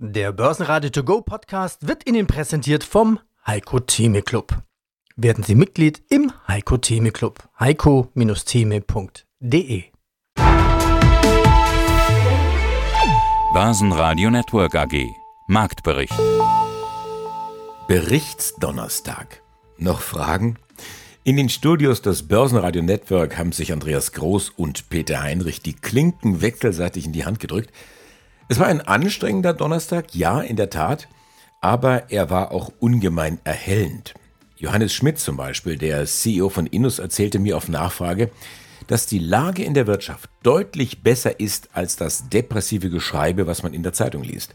Der Börsenradio To Go Podcast wird Ihnen präsentiert vom Heiko Theme Club. Werden Sie Mitglied im Heiko Theme Club. heiko-theme.de Börsenradio Network AG Marktbericht Berichtsdonnerstag. Noch Fragen? In den Studios des Börsenradio Network haben sich Andreas Groß und Peter Heinrich die Klinken wechselseitig in die Hand gedrückt. Es war ein anstrengender Donnerstag, ja, in der Tat, aber er war auch ungemein erhellend. Johannes Schmidt zum Beispiel, der CEO von Innus, erzählte mir auf Nachfrage, dass die Lage in der Wirtschaft deutlich besser ist als das depressive Geschreibe, was man in der Zeitung liest.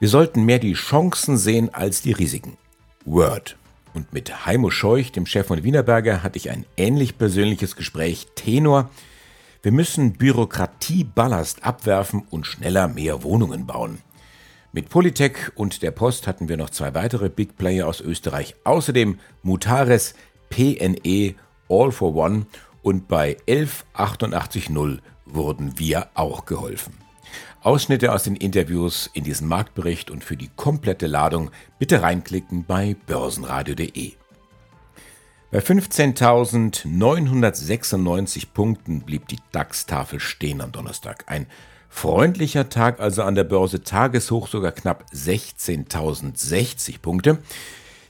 Wir sollten mehr die Chancen sehen als die Risiken. Word. Und mit Heimo Scheuch, dem Chef von Wienerberger, hatte ich ein ähnlich persönliches Gespräch Tenor, wir müssen Bürokratieballast abwerfen und schneller mehr Wohnungen bauen. Mit Polytech und der Post hatten wir noch zwei weitere Big Player aus Österreich. Außerdem Mutares, PNE, All for One und bei 11880 wurden wir auch geholfen. Ausschnitte aus den Interviews in diesen Marktbericht und für die komplette Ladung bitte reinklicken bei börsenradio.de. Bei 15.996 Punkten blieb die DAX-Tafel stehen am Donnerstag. Ein freundlicher Tag also an der Börse, Tageshoch sogar knapp 16.060 Punkte.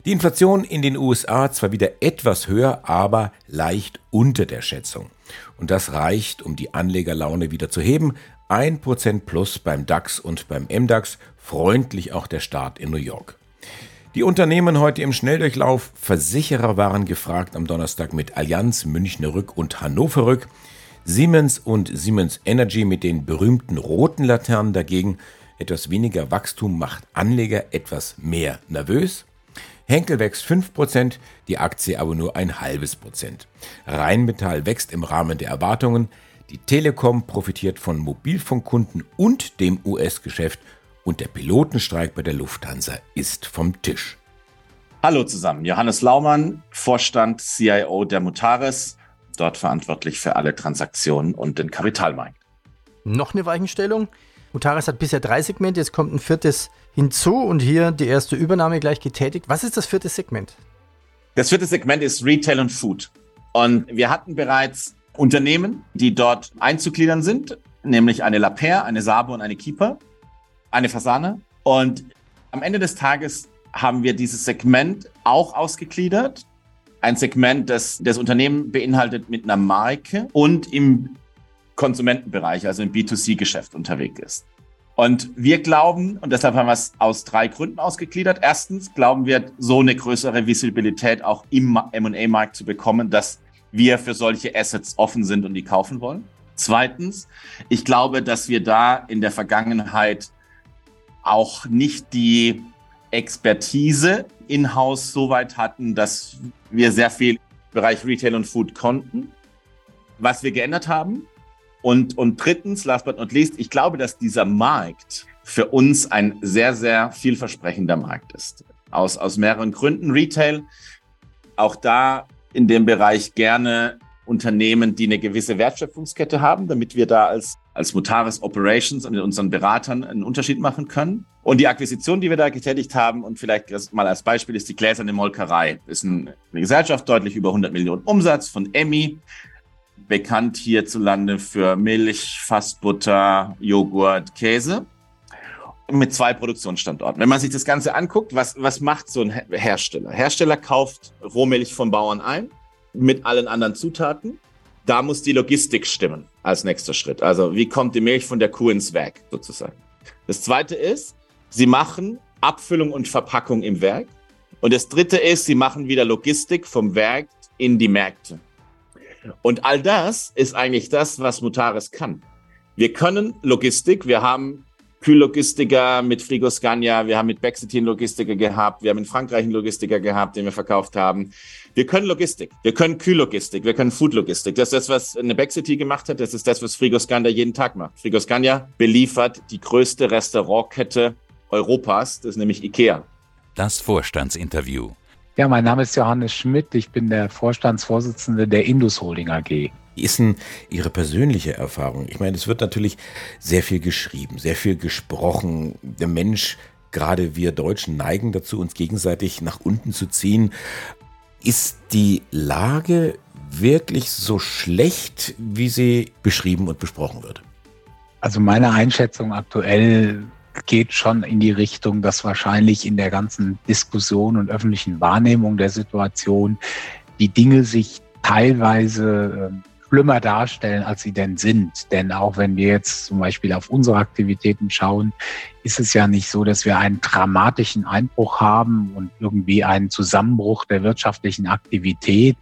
Die Inflation in den USA zwar wieder etwas höher, aber leicht unter der Schätzung. Und das reicht, um die Anlegerlaune wieder zu heben. 1% plus beim DAX und beim MDAX, freundlich auch der Start in New York. Die Unternehmen heute im Schnelldurchlauf. Versicherer waren gefragt am Donnerstag mit Allianz, Münchner Rück und Hannover Rück. Siemens und Siemens Energy mit den berühmten roten Laternen dagegen. Etwas weniger Wachstum macht Anleger etwas mehr nervös. Henkel wächst 5%, die Aktie aber nur ein halbes Prozent. Rheinmetall wächst im Rahmen der Erwartungen. Die Telekom profitiert von Mobilfunkkunden und dem US-Geschäft und der Pilotenstreik bei der Lufthansa ist vom Tisch. Hallo zusammen, Johannes Laumann, Vorstand CIO der Mutares, dort verantwortlich für alle Transaktionen und den Kapitalmarkt. Noch eine Weichenstellung. Mutares hat bisher drei Segmente, jetzt kommt ein viertes hinzu und hier die erste Übernahme gleich getätigt. Was ist das vierte Segment? Das vierte Segment ist Retail und Food. Und wir hatten bereits Unternehmen, die dort einzugliedern sind, nämlich eine Lapère, eine Sabo und eine Keeper eine Fasane. Und am Ende des Tages haben wir dieses Segment auch ausgegliedert. Ein Segment, das das Unternehmen beinhaltet mit einer Marke und im Konsumentenbereich, also im B2C-Geschäft unterwegs ist. Und wir glauben, und deshalb haben wir es aus drei Gründen ausgegliedert. Erstens glauben wir, so eine größere Visibilität auch im M&A-Markt zu bekommen, dass wir für solche Assets offen sind und die kaufen wollen. Zweitens, ich glaube, dass wir da in der Vergangenheit auch nicht die Expertise in-house so weit hatten, dass wir sehr viel im Bereich Retail und Food konnten. Was wir geändert haben. Und, und drittens, last but not least, ich glaube, dass dieser Markt für uns ein sehr, sehr vielversprechender Markt ist. Aus, aus mehreren Gründen. Retail, auch da in dem Bereich gerne Unternehmen, die eine gewisse Wertschöpfungskette haben, damit wir da als, als Mutaris Operations und mit unseren Beratern einen Unterschied machen können. Und die Akquisition, die wir da getätigt haben, und vielleicht mal als Beispiel ist die Gläserne Molkerei. Ist eine Gesellschaft, deutlich über 100 Millionen Umsatz von Emmy, bekannt hierzulande für Milch, Fassbutter, Joghurt, Käse mit zwei Produktionsstandorten. Wenn man sich das Ganze anguckt, was, was macht so ein Hersteller? Hersteller kauft Rohmilch von Bauern ein, mit allen anderen Zutaten. Da muss die Logistik stimmen als nächster Schritt. Also wie kommt die Milch von der Kuh ins Werk sozusagen. Das zweite ist, sie machen Abfüllung und Verpackung im Werk. Und das dritte ist, sie machen wieder Logistik vom Werk in die Märkte. Und all das ist eigentlich das, was Mutares kann. Wir können Logistik, wir haben Kühllogistiker mit Frigoscandia, wir haben mit Bexitin Logistiker gehabt, wir haben in Frankreich einen Logistiker gehabt, den wir verkauft haben. Wir können Logistik, wir können Kühllogistik, wir können Foodlogistik. Das ist das, was eine Bexity gemacht hat, das ist das, was Frigoscandia jeden Tag macht. Frigoscandia beliefert die größte Restaurantkette Europas, das ist nämlich IKEA. Das Vorstandsinterview. Ja, mein Name ist Johannes Schmidt. Ich bin der Vorstandsvorsitzende der Indus Holding AG. Wie ist denn Ihre persönliche Erfahrung? Ich meine, es wird natürlich sehr viel geschrieben, sehr viel gesprochen. Der Mensch, gerade wir Deutschen, neigen dazu, uns gegenseitig nach unten zu ziehen. Ist die Lage wirklich so schlecht, wie sie beschrieben und besprochen wird? Also meine Einschätzung aktuell geht schon in die Richtung, dass wahrscheinlich in der ganzen Diskussion und öffentlichen Wahrnehmung der Situation die Dinge sich teilweise ähm, schlimmer darstellen, als sie denn sind. Denn auch wenn wir jetzt zum Beispiel auf unsere Aktivitäten schauen, ist es ja nicht so, dass wir einen dramatischen Einbruch haben und irgendwie einen Zusammenbruch der wirtschaftlichen Aktivität.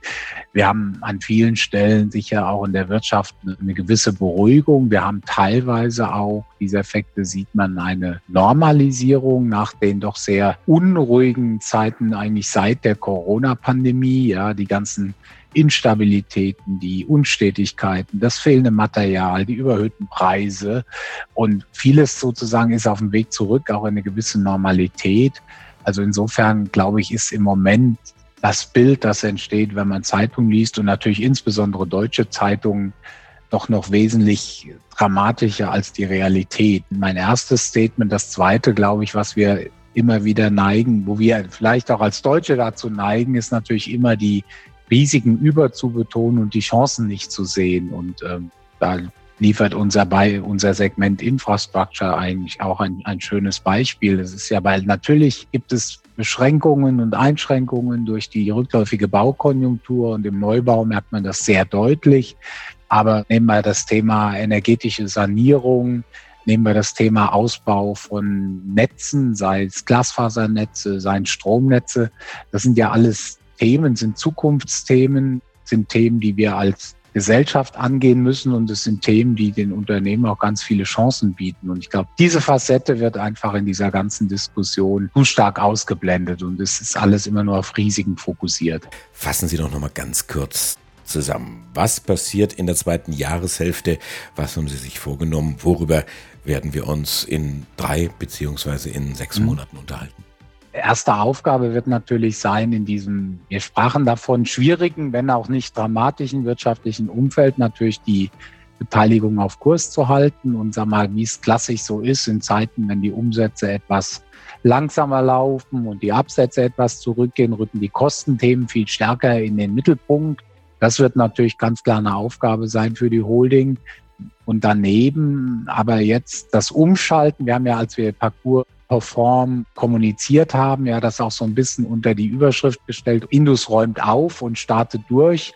Wir haben an vielen Stellen sicher auch in der Wirtschaft eine gewisse Beruhigung. Wir haben teilweise auch, diese Effekte sieht man, eine Normalisierung nach den doch sehr unruhigen Zeiten eigentlich seit der Corona-Pandemie. Ja, die ganzen Instabilitäten, die Unstetigkeiten, das fehlende Material, die überhöhten Preise und vieles sozusagen ist auf dem Weg zurück, auch in eine gewisse Normalität. Also insofern glaube ich, ist im Moment das Bild, das entsteht, wenn man Zeitungen liest und natürlich insbesondere deutsche Zeitungen, doch noch wesentlich dramatischer als die Realität. Mein erstes Statement, das zweite, glaube ich, was wir immer wieder neigen, wo wir vielleicht auch als Deutsche dazu neigen, ist natürlich immer die Risiken überzubetonen und die Chancen nicht zu sehen. Und ähm, da liefert unser, bei, unser Segment Infrastructure eigentlich auch ein, ein schönes Beispiel. Es ist ja, weil natürlich gibt es Beschränkungen und Einschränkungen durch die rückläufige Baukonjunktur und im Neubau merkt man das sehr deutlich. Aber nehmen wir das Thema energetische Sanierung, nehmen wir das Thema Ausbau von Netzen, sei es Glasfasernetze, sei es Stromnetze. Das sind ja alles Themen, sind Zukunftsthemen, sind Themen, die wir als Gesellschaft angehen müssen und es sind Themen, die den Unternehmen auch ganz viele Chancen bieten. Und ich glaube, diese Facette wird einfach in dieser ganzen Diskussion zu stark ausgeblendet und es ist alles immer nur auf Risiken fokussiert. Fassen Sie doch noch mal ganz kurz zusammen. Was passiert in der zweiten Jahreshälfte? Was haben Sie sich vorgenommen? Worüber werden wir uns in drei beziehungsweise in sechs mhm. Monaten unterhalten? Erste Aufgabe wird natürlich sein, in diesem, wir sprachen davon, schwierigen, wenn auch nicht dramatischen wirtschaftlichen Umfeld natürlich die Beteiligung auf Kurs zu halten und sag mal, wie es klassisch so ist in Zeiten, wenn die Umsätze etwas langsamer laufen und die Absätze etwas zurückgehen, rücken die Kostenthemen viel stärker in den Mittelpunkt. Das wird natürlich ganz klar eine Aufgabe sein für die Holding. Und daneben aber jetzt das Umschalten. Wir haben ja, als wir Parcours Perform kommuniziert haben, ja, das auch so ein bisschen unter die Überschrift gestellt. Indus räumt auf und startet durch.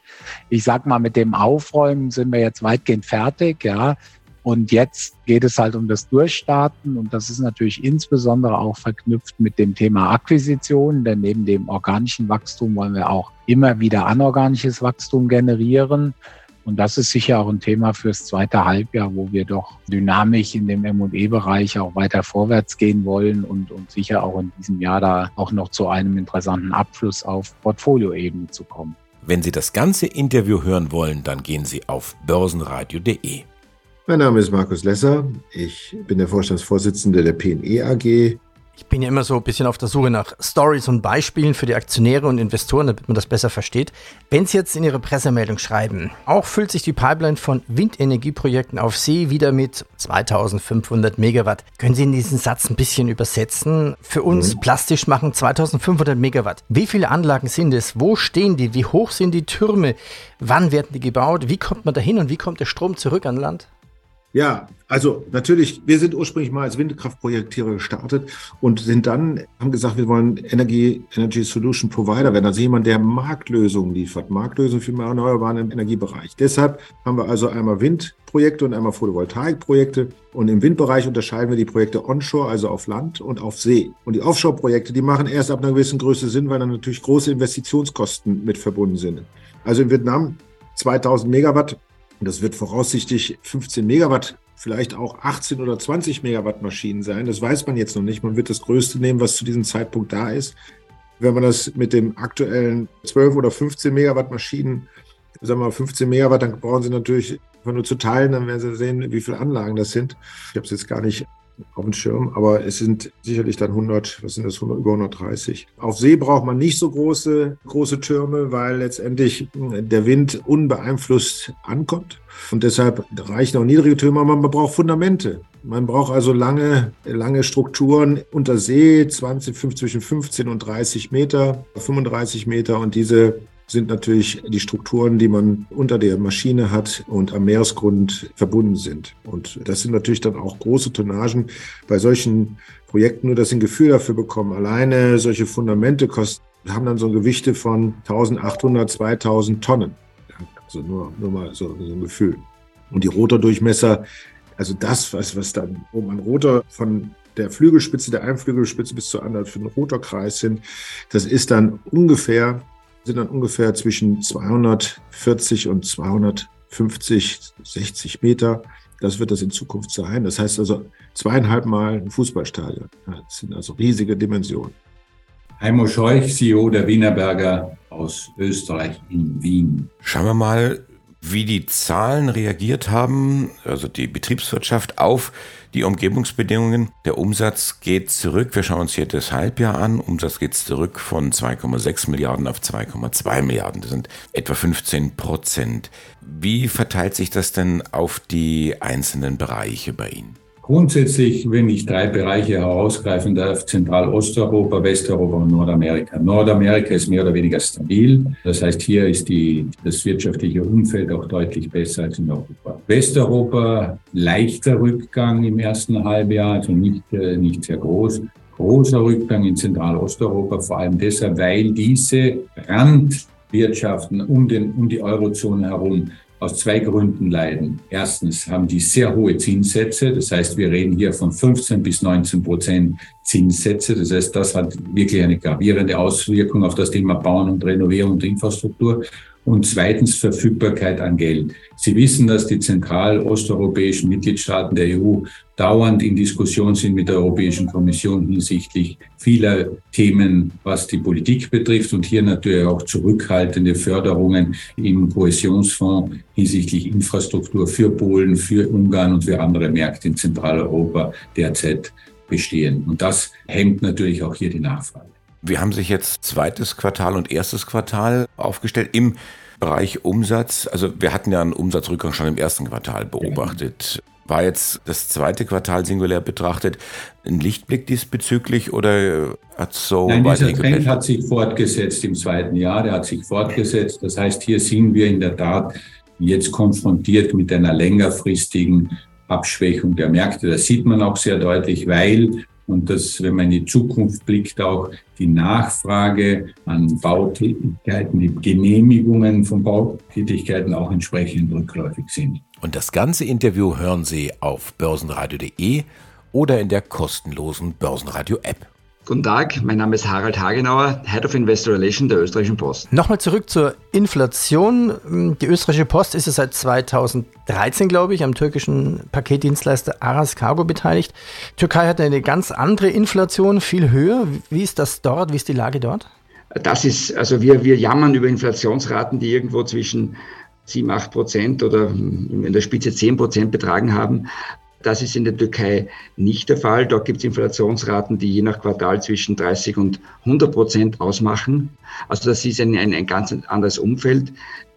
Ich sag mal, mit dem Aufräumen sind wir jetzt weitgehend fertig, ja. Und jetzt geht es halt um das Durchstarten und das ist natürlich insbesondere auch verknüpft mit dem Thema Akquisition, denn neben dem organischen Wachstum wollen wir auch immer wieder anorganisches Wachstum generieren. Und das ist sicher auch ein Thema fürs zweite Halbjahr, wo wir doch dynamisch in dem M&E-Bereich auch weiter vorwärts gehen wollen und, und sicher auch in diesem Jahr da auch noch zu einem interessanten Abschluss auf Portfolioebene zu kommen. Wenn Sie das ganze Interview hören wollen, dann gehen Sie auf börsenradio.de. Mein Name ist Markus Lesser. Ich bin der Vorstandsvorsitzende der PNE AG. Ich bin ja immer so ein bisschen auf der Suche nach Stories und Beispielen für die Aktionäre und Investoren, damit man das besser versteht. Wenn Sie jetzt in Ihre Pressemeldung schreiben, auch füllt sich die Pipeline von Windenergieprojekten auf See wieder mit 2500 Megawatt. Können Sie in diesen Satz ein bisschen übersetzen? Für uns mhm. plastisch machen 2500 Megawatt. Wie viele Anlagen sind es? Wo stehen die? Wie hoch sind die Türme? Wann werden die gebaut? Wie kommt man dahin und wie kommt der Strom zurück an Land? Ja, also natürlich, wir sind ursprünglich mal als Windkraftprojekteure gestartet und sind dann, haben gesagt, wir wollen Energy, Energy Solution Provider werden, also jemand, der Marktlösungen liefert, Marktlösungen für erneuerbaren Energiebereich. Deshalb haben wir also einmal Windprojekte und einmal Photovoltaikprojekte und im Windbereich unterscheiden wir die Projekte onshore, also auf Land und auf See. Und die Offshore-Projekte, die machen erst ab einer gewissen Größe Sinn, weil dann natürlich große Investitionskosten mit verbunden sind. Also in Vietnam 2000 Megawatt das wird voraussichtlich 15 Megawatt, vielleicht auch 18 oder 20 Megawatt Maschinen sein. Das weiß man jetzt noch nicht. Man wird das Größte nehmen, was zu diesem Zeitpunkt da ist. Wenn man das mit dem aktuellen 12 oder 15 Megawatt Maschinen, sagen wir mal 15 Megawatt, dann brauchen Sie natürlich einfach nur zu teilen, dann werden Sie sehen, wie viele Anlagen das sind. Ich habe es jetzt gar nicht auf dem Schirm, aber es sind sicherlich dann 100, was sind das, 100, über 130. Auf See braucht man nicht so große, große Türme, weil letztendlich der Wind unbeeinflusst ankommt. Und deshalb reichen auch niedrige Türme, aber man braucht Fundamente. Man braucht also lange, lange Strukturen unter See, 20, zwischen 15 und 30 Meter, 35 Meter. Und diese sind natürlich die Strukturen, die man unter der Maschine hat und am Meeresgrund verbunden sind. Und das sind natürlich dann auch große Tonnagen. Bei solchen Projekten, nur dass Sie ein Gefühl dafür bekommen, alleine solche Fundamente kosten, haben dann so Gewichte von 1800, 2000 Tonnen. Also nur, nur mal so, so ein Gefühl. Und die Rotordurchmesser, also das, was, was dann oben an Rotor von der Flügelspitze, der einen Flügelspitze bis zur anderen für den Rotorkreis sind, das ist dann ungefähr sind dann ungefähr zwischen 240 und 250, 60 Meter. Das wird das in Zukunft sein. Das heißt also zweieinhalb Mal ein Fußballstadion. Das sind also riesige Dimensionen. Heimo Scheuch, CEO der Wienerberger aus Österreich in Wien. Schauen wir mal, wie die Zahlen reagiert haben, also die Betriebswirtschaft auf die Umgebungsbedingungen. Der Umsatz geht zurück. Wir schauen uns hier das Halbjahr an. Umsatz geht zurück von 2,6 Milliarden auf 2,2 Milliarden. Das sind etwa 15 Prozent. Wie verteilt sich das denn auf die einzelnen Bereiche bei Ihnen? Grundsätzlich, wenn ich drei Bereiche herausgreifen darf, Zentralosteuropa, Westeuropa und Nordamerika. Nordamerika ist mehr oder weniger stabil. Das heißt, hier ist die, das wirtschaftliche Umfeld auch deutlich besser als in Europa. Westeuropa, leichter Rückgang im ersten Halbjahr, also nicht, äh, nicht sehr groß. Großer Rückgang in Zentralosteuropa, vor allem deshalb, weil diese Randwirtschaften um, den, um die Eurozone herum aus zwei Gründen leiden. Erstens haben die sehr hohe Zinssätze. Das heißt, wir reden hier von 15 bis 19 Prozent Zinssätze. Das heißt, das hat wirklich eine gravierende Auswirkung auf das Thema Bauen und Renovierung und Infrastruktur und zweitens Verfügbarkeit an Geld. Sie wissen, dass die zentral-osteuropäischen Mitgliedstaaten der EU dauernd in Diskussion sind mit der Europäischen Kommission hinsichtlich vieler Themen, was die Politik betrifft und hier natürlich auch zurückhaltende Förderungen im Kohäsionsfonds hinsichtlich Infrastruktur für Polen, für Ungarn und für andere Märkte in Zentraleuropa derzeit bestehen. Und das hemmt natürlich auch hier die Nachfrage. Wir haben sich jetzt zweites Quartal und erstes Quartal aufgestellt im Bereich Umsatz. Also wir hatten ja einen Umsatzrückgang schon im ersten Quartal beobachtet. War jetzt das zweite Quartal singulär betrachtet ein Lichtblick diesbezüglich oder hat so Nein, dieser Trend hat sich fortgesetzt im zweiten Jahr, der hat sich fortgesetzt. Das heißt, hier sind wir in der Tat jetzt konfrontiert mit einer längerfristigen Abschwächung der Märkte. Das sieht man auch sehr deutlich, weil und dass, wenn man in die Zukunft blickt, auch die Nachfrage an Bautätigkeiten, die Genehmigungen von Bautätigkeiten auch entsprechend rückläufig sind. Und das ganze Interview hören Sie auf börsenradio.de oder in der kostenlosen Börsenradio-App. Guten Tag, mein Name ist Harald Hagenauer, Head of Investor Relations der Österreichischen Post. Nochmal zurück zur Inflation. Die Österreichische Post ist ja seit 2013, glaube ich, am türkischen Paketdienstleister Aras Cargo beteiligt. Türkei hat eine ganz andere Inflation, viel höher. Wie ist das dort? Wie ist die Lage dort? Das ist, also wir, wir jammern über Inflationsraten, die irgendwo zwischen 7, 8 Prozent oder in der Spitze 10 Prozent betragen haben. Das ist in der Türkei nicht der Fall. Dort gibt es Inflationsraten, die je nach Quartal zwischen 30 und 100 Prozent ausmachen. Also das ist ein, ein, ein ganz anderes Umfeld,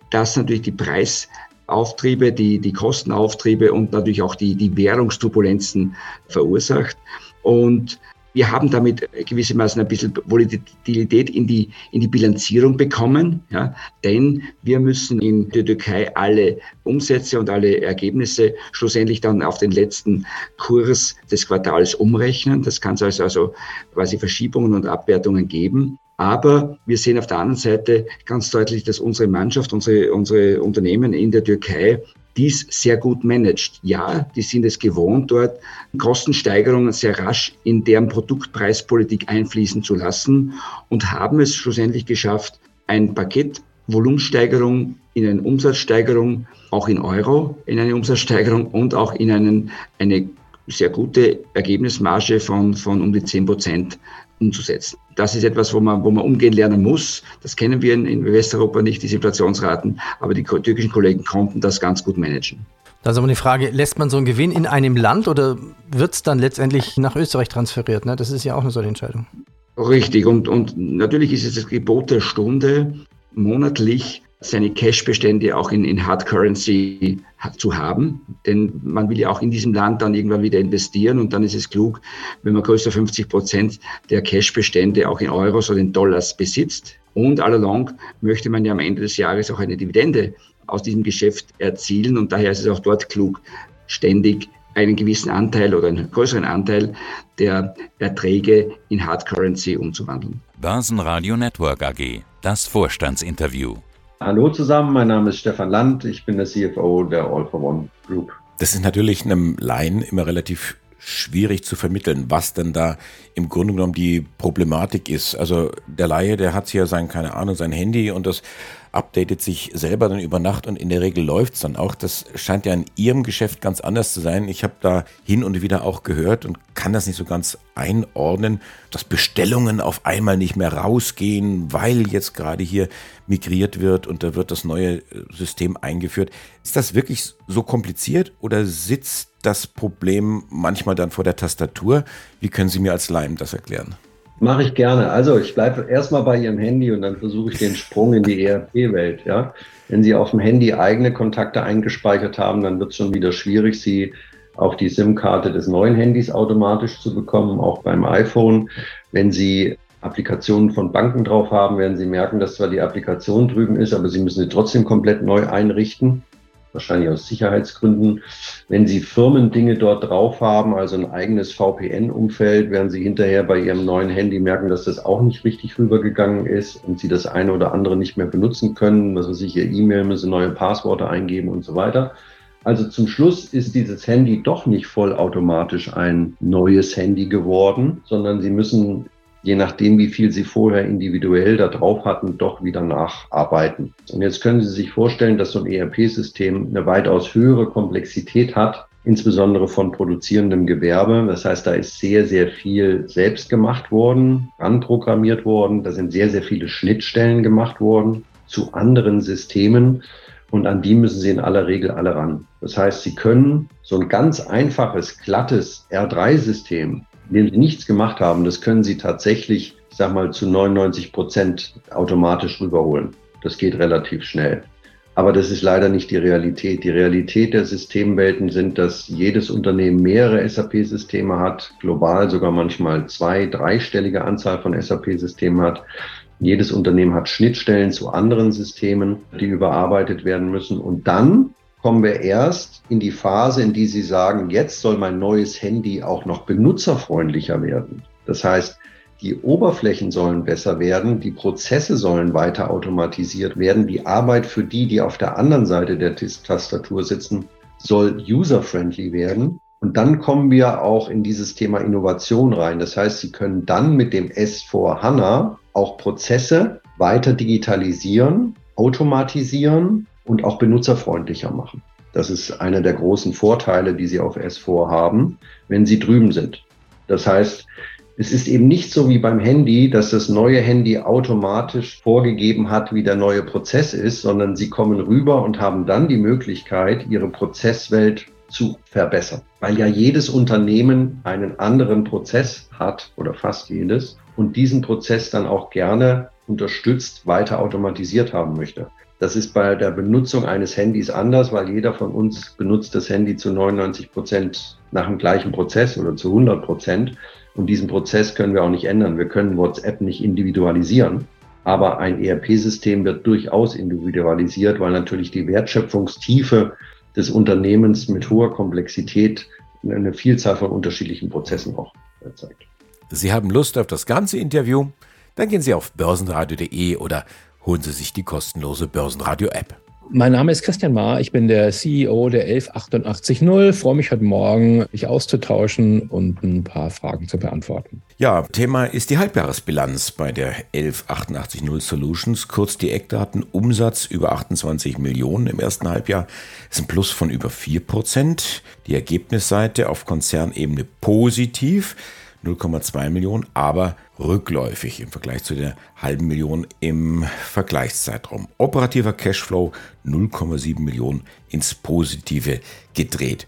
das natürlich die Preisauftriebe, die, die Kostenauftriebe und natürlich auch die, die Währungsturbulenzen verursacht. Und wir haben damit gewissermaßen ein bisschen Volatilität in die, in die Bilanzierung bekommen, ja, denn wir müssen in der Türkei alle Umsätze und alle Ergebnisse schlussendlich dann auf den letzten Kurs des Quartals umrechnen. Das kann es also, also quasi Verschiebungen und Abwertungen geben. Aber wir sehen auf der anderen Seite ganz deutlich, dass unsere Mannschaft, unsere, unsere Unternehmen in der Türkei dies sehr gut managt. Ja, die sind es gewohnt, dort Kostensteigerungen sehr rasch in deren Produktpreispolitik einfließen zu lassen und haben es schlussendlich geschafft, ein Paket Volumensteigerung in eine Umsatzsteigerung, auch in Euro, in eine Umsatzsteigerung und auch in einen, eine sehr gute Ergebnismarge von, von um die 10 Prozent umzusetzen. Das ist etwas, wo man, wo man umgehen lernen muss. Das kennen wir in, in Westeuropa nicht, die Inflationsraten, aber die türkischen Kollegen konnten das ganz gut managen. Da ist aber die Frage, lässt man so einen Gewinn in einem Land oder wird es dann letztendlich nach Österreich transferiert? Ne? Das ist ja auch eine solche Entscheidung. Richtig, und, und natürlich ist es das Gebot der Stunde, monatlich seine Cash-Bestände auch in, in Hard Currency zu haben. Denn man will ja auch in diesem Land dann irgendwann wieder investieren und dann ist es klug, wenn man größer 50 Prozent der Cash-Bestände auch in Euros oder in Dollars besitzt. Und allalong möchte man ja am Ende des Jahres auch eine Dividende aus diesem Geschäft erzielen und daher ist es auch dort klug, ständig einen gewissen Anteil oder einen größeren Anteil der Erträge in Hard Currency umzuwandeln. Börsenradio Network AG, das Vorstandsinterview. Hallo zusammen, mein Name ist Stefan Land, ich bin der CFO der All for One Group. Das ist natürlich einem Laien immer relativ schwierig zu vermitteln, was denn da im Grunde genommen die Problematik ist. Also der Laie, der hat hier sein, keine Ahnung, sein Handy und das updatet sich selber dann über Nacht und in der Regel läuft's dann auch. Das scheint ja in Ihrem Geschäft ganz anders zu sein. Ich habe da hin und wieder auch gehört und kann das nicht so ganz einordnen, dass Bestellungen auf einmal nicht mehr rausgehen, weil jetzt gerade hier migriert wird und da wird das neue äh, System eingeführt. Ist das wirklich so kompliziert oder sitzt das Problem manchmal dann vor der Tastatur? Wie können Sie mir als Leim das erklären? Mache ich gerne. Also ich bleibe erstmal bei Ihrem Handy und dann versuche ich den Sprung in die ERP-Welt. Ja? Wenn Sie auf dem Handy eigene Kontakte eingespeichert haben, dann wird es schon wieder schwierig, sie auf die SIM-Karte des neuen Handys automatisch zu bekommen, auch beim iPhone. Wenn Sie Applikationen von Banken drauf haben, werden Sie merken, dass zwar die Applikation drüben ist, aber Sie müssen sie trotzdem komplett neu einrichten wahrscheinlich aus Sicherheitsgründen. Wenn Sie Firmendinge dort drauf haben, also ein eigenes VPN-Umfeld, werden Sie hinterher bei Ihrem neuen Handy merken, dass das auch nicht richtig rübergegangen ist und Sie das eine oder andere nicht mehr benutzen können. Was weiß ich, Ihr E-Mail müssen neue Passworte eingeben und so weiter. Also zum Schluss ist dieses Handy doch nicht vollautomatisch ein neues Handy geworden, sondern Sie müssen je nachdem, wie viel Sie vorher individuell da drauf hatten, doch wieder nacharbeiten. Und jetzt können Sie sich vorstellen, dass so ein ERP-System eine weitaus höhere Komplexität hat, insbesondere von produzierendem Gewerbe. Das heißt, da ist sehr, sehr viel selbst gemacht worden, anprogrammiert worden. Da sind sehr, sehr viele Schnittstellen gemacht worden zu anderen Systemen. Und an die müssen Sie in aller Regel alle ran. Das heißt, Sie können so ein ganz einfaches, glattes R3-System indem sie nichts gemacht haben, das können sie tatsächlich, ich sag mal, zu 99 Prozent automatisch rüberholen. Das geht relativ schnell. Aber das ist leider nicht die Realität. Die Realität der Systemwelten sind, dass jedes Unternehmen mehrere SAP-Systeme hat, global sogar manchmal zwei, dreistellige Anzahl von SAP-Systemen hat. Jedes Unternehmen hat Schnittstellen zu anderen Systemen, die überarbeitet werden müssen. Und dann kommen wir erst in die Phase, in die Sie sagen, jetzt soll mein neues Handy auch noch benutzerfreundlicher werden. Das heißt, die Oberflächen sollen besser werden, die Prozesse sollen weiter automatisiert werden, die Arbeit für die, die auf der anderen Seite der Tastatur sitzen, soll user-friendly werden. Und dann kommen wir auch in dieses Thema Innovation rein. Das heißt, Sie können dann mit dem S4 HANA auch Prozesse weiter digitalisieren, automatisieren und auch benutzerfreundlicher machen. Das ist einer der großen Vorteile, die Sie auf S4 haben, wenn Sie drüben sind. Das heißt, es ist eben nicht so wie beim Handy, dass das neue Handy automatisch vorgegeben hat, wie der neue Prozess ist, sondern Sie kommen rüber und haben dann die Möglichkeit, Ihre Prozesswelt zu verbessern. Weil ja jedes Unternehmen einen anderen Prozess hat oder fast jedes und diesen Prozess dann auch gerne unterstützt weiter automatisiert haben möchte. Das ist bei der Benutzung eines Handys anders, weil jeder von uns benutzt das Handy zu 99 Prozent nach dem gleichen Prozess oder zu 100 Prozent. Und diesen Prozess können wir auch nicht ändern. Wir können WhatsApp nicht individualisieren. Aber ein ERP-System wird durchaus individualisiert, weil natürlich die Wertschöpfungstiefe des Unternehmens mit hoher Komplexität eine Vielzahl von unterschiedlichen Prozessen auch zeigt. Sie haben Lust auf das ganze Interview? Dann gehen Sie auf börsenradio.de oder holen Sie sich die kostenlose Börsenradio-App. Mein Name ist Christian Mahr, ich bin der CEO der 11880. Freue mich heute Morgen, mich auszutauschen und ein paar Fragen zu beantworten. Ja, Thema ist die Halbjahresbilanz bei der 11880 Solutions. Kurz die Eckdaten. Umsatz über 28 Millionen im ersten Halbjahr ist ein Plus von über 4 Prozent. Die Ergebnisseite auf Konzernebene positiv. 0,2 Millionen, aber rückläufig im Vergleich zu der halben Million im Vergleichszeitraum. Operativer Cashflow 0,7 Millionen ins Positive gedreht.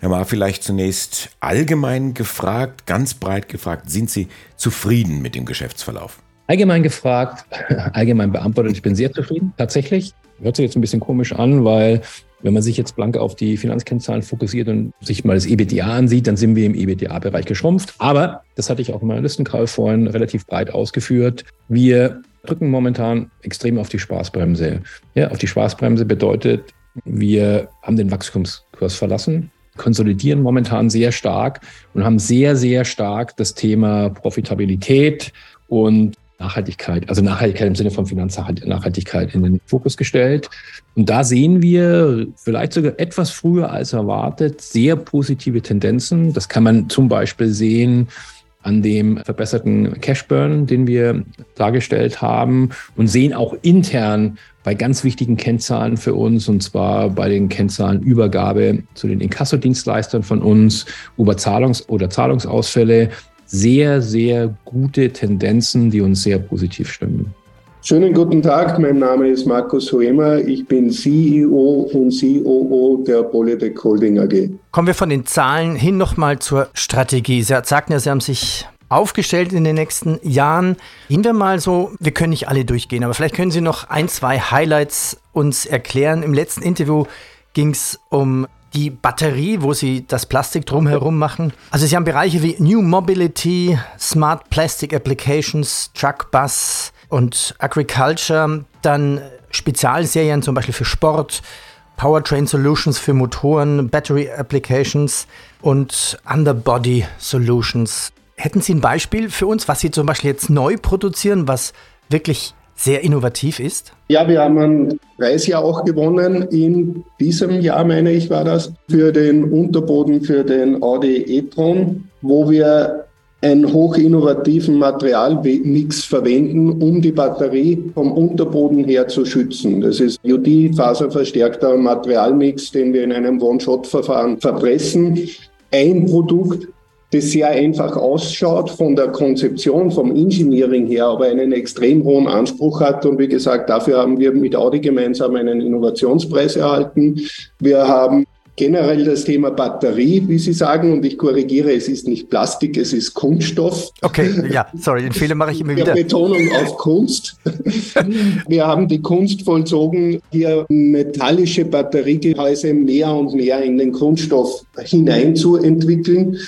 Herr Ma, vielleicht zunächst allgemein gefragt, ganz breit gefragt, sind Sie zufrieden mit dem Geschäftsverlauf? Allgemein gefragt, allgemein beantwortet, ich bin sehr zufrieden, tatsächlich. Hört sich jetzt ein bisschen komisch an, weil wenn man sich jetzt blank auf die Finanzkennzahlen fokussiert und sich mal das EBITDA ansieht, dann sind wir im EBITDA-Bereich geschrumpft. Aber, das hatte ich auch in meiner Listenkraul vorhin relativ breit ausgeführt, wir drücken momentan extrem auf die Spaßbremse. Ja, auf die Spaßbremse bedeutet, wir haben den Wachstumskurs verlassen, konsolidieren momentan sehr stark und haben sehr, sehr stark das Thema Profitabilität und Nachhaltigkeit, also Nachhaltigkeit im Sinne von Finanznachhaltigkeit in den Fokus gestellt. Und da sehen wir vielleicht sogar etwas früher als erwartet sehr positive Tendenzen. Das kann man zum Beispiel sehen an dem verbesserten Cashburn, den wir dargestellt haben und sehen auch intern bei ganz wichtigen Kennzahlen für uns, und zwar bei den Kennzahlen Übergabe zu den Inkassodienstleistern von uns, über Zahlungs- oder Zahlungsausfälle, sehr, sehr gute Tendenzen, die uns sehr positiv stimmen. Schönen guten Tag, mein Name ist Markus Hoemer, ich bin CEO und COO der Polytech Holding AG. Kommen wir von den Zahlen hin nochmal zur Strategie. Sie sagten ja, Sie haben sich aufgestellt in den nächsten Jahren. Gehen wir mal so, wir können nicht alle durchgehen, aber vielleicht können Sie noch ein, zwei Highlights uns erklären. Im letzten Interview ging es um die Batterie, wo sie das Plastik drumherum machen. Also sie haben Bereiche wie New Mobility, Smart Plastic Applications, Truck Bus und Agriculture, dann Spezialserien zum Beispiel für Sport, Powertrain Solutions für Motoren, Battery Applications und Underbody Solutions. Hätten Sie ein Beispiel für uns, was Sie zum Beispiel jetzt neu produzieren, was wirklich sehr innovativ ist? Ja, wir haben einen Preis ja auch gewonnen in diesem Jahr, meine ich, war das, für den Unterboden für den Audi e-tron, wo wir einen hochinnovativen Materialmix verwenden, um die Batterie vom Unterboden her zu schützen. Das ist UD-faserverstärkter Materialmix, den wir in einem One-Shot-Verfahren verpressen. Ein Produkt das sehr einfach ausschaut von der Konzeption, vom Engineering her, aber einen extrem hohen Anspruch hat. Und wie gesagt, dafür haben wir mit Audi gemeinsam einen Innovationspreis erhalten. Wir haben generell das Thema Batterie, wie Sie sagen, und ich korrigiere, es ist nicht Plastik, es ist Kunststoff. Okay, ja, sorry, den Fehler mache ich immer wieder. Betonung auf Kunst. Wir haben die Kunst vollzogen, hier metallische Batteriegehäuse mehr und mehr in den Kunststoff hineinzuentwickeln.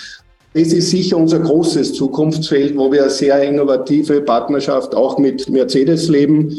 Das ist sicher unser großes Zukunftsfeld, wo wir eine sehr innovative Partnerschaft auch mit Mercedes leben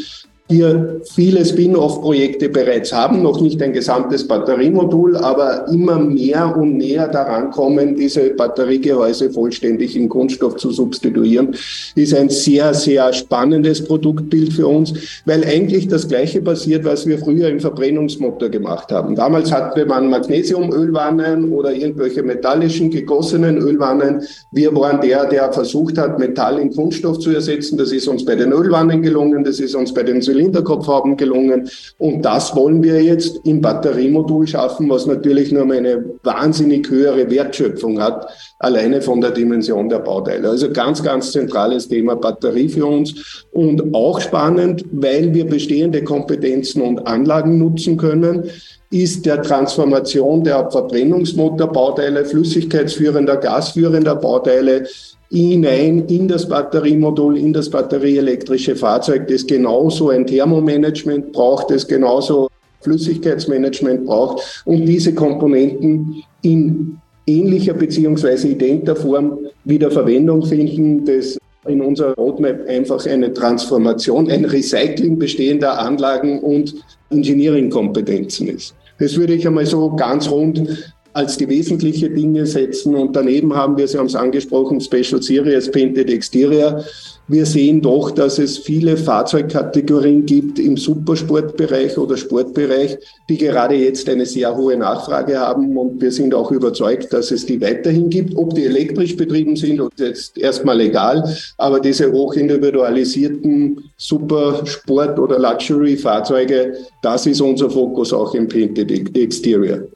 hier viele Spin-off-Projekte bereits haben, noch nicht ein gesamtes Batteriemodul, aber immer mehr und näher daran kommen, diese Batteriegehäuse vollständig in Kunststoff zu substituieren, ist ein sehr, sehr spannendes Produktbild für uns, weil eigentlich das Gleiche passiert, was wir früher im Verbrennungsmotor gemacht haben. Damals hatte man Magnesiumölwannen oder irgendwelche metallischen gegossenen Ölwannen. Wir waren der, der versucht hat, Metall in Kunststoff zu ersetzen. Das ist uns bei den Ölwannen gelungen, das ist uns bei den Zylinderkopf haben gelungen. Und das wollen wir jetzt im Batteriemodul schaffen, was natürlich nur eine wahnsinnig höhere Wertschöpfung hat, alleine von der Dimension der Bauteile. Also ganz, ganz zentrales Thema Batterie für uns und auch spannend, weil wir bestehende Kompetenzen und Anlagen nutzen können ist der Transformation der Verbrennungsmotorbauteile, flüssigkeitsführender, gasführender Bauteile hinein in das Batteriemodul, in das batterieelektrische Fahrzeug, das genauso ein Thermomanagement braucht, das genauso Flüssigkeitsmanagement braucht und diese Komponenten in ähnlicher beziehungsweise identer Form wieder Verwendung finden, das in unserer Roadmap einfach eine Transformation, ein Recycling bestehender Anlagen und Engineering-Kompetenzen ist. Das würde ich einmal so ganz rund als die wesentliche Dinge setzen. Und daneben haben wir, Sie haben es angesprochen, Special Series Painted Exterior. Wir sehen doch, dass es viele Fahrzeugkategorien gibt im Supersportbereich oder Sportbereich, die gerade jetzt eine sehr hohe Nachfrage haben. Und wir sind auch überzeugt, dass es die weiterhin gibt. Ob die elektrisch betrieben sind, ist jetzt erstmal egal. Aber diese hochindividualisierten Supersport- oder Luxury-Fahrzeuge, das ist unser Fokus auch im Painted Exterior.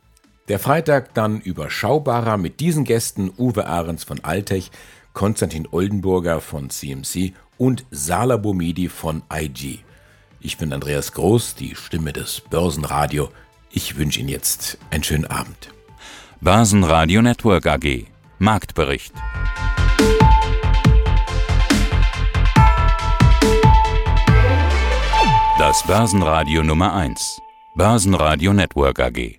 Der Freitag dann überschaubarer mit diesen Gästen Uwe Ahrens von Altech, Konstantin Oldenburger von CMC und Sala Bomidi von IG. Ich bin Andreas Groß, die Stimme des Börsenradio. Ich wünsche Ihnen jetzt einen schönen Abend. Börsenradio Network AG Marktbericht. Das Börsenradio Nummer 1. Börsenradio Network AG.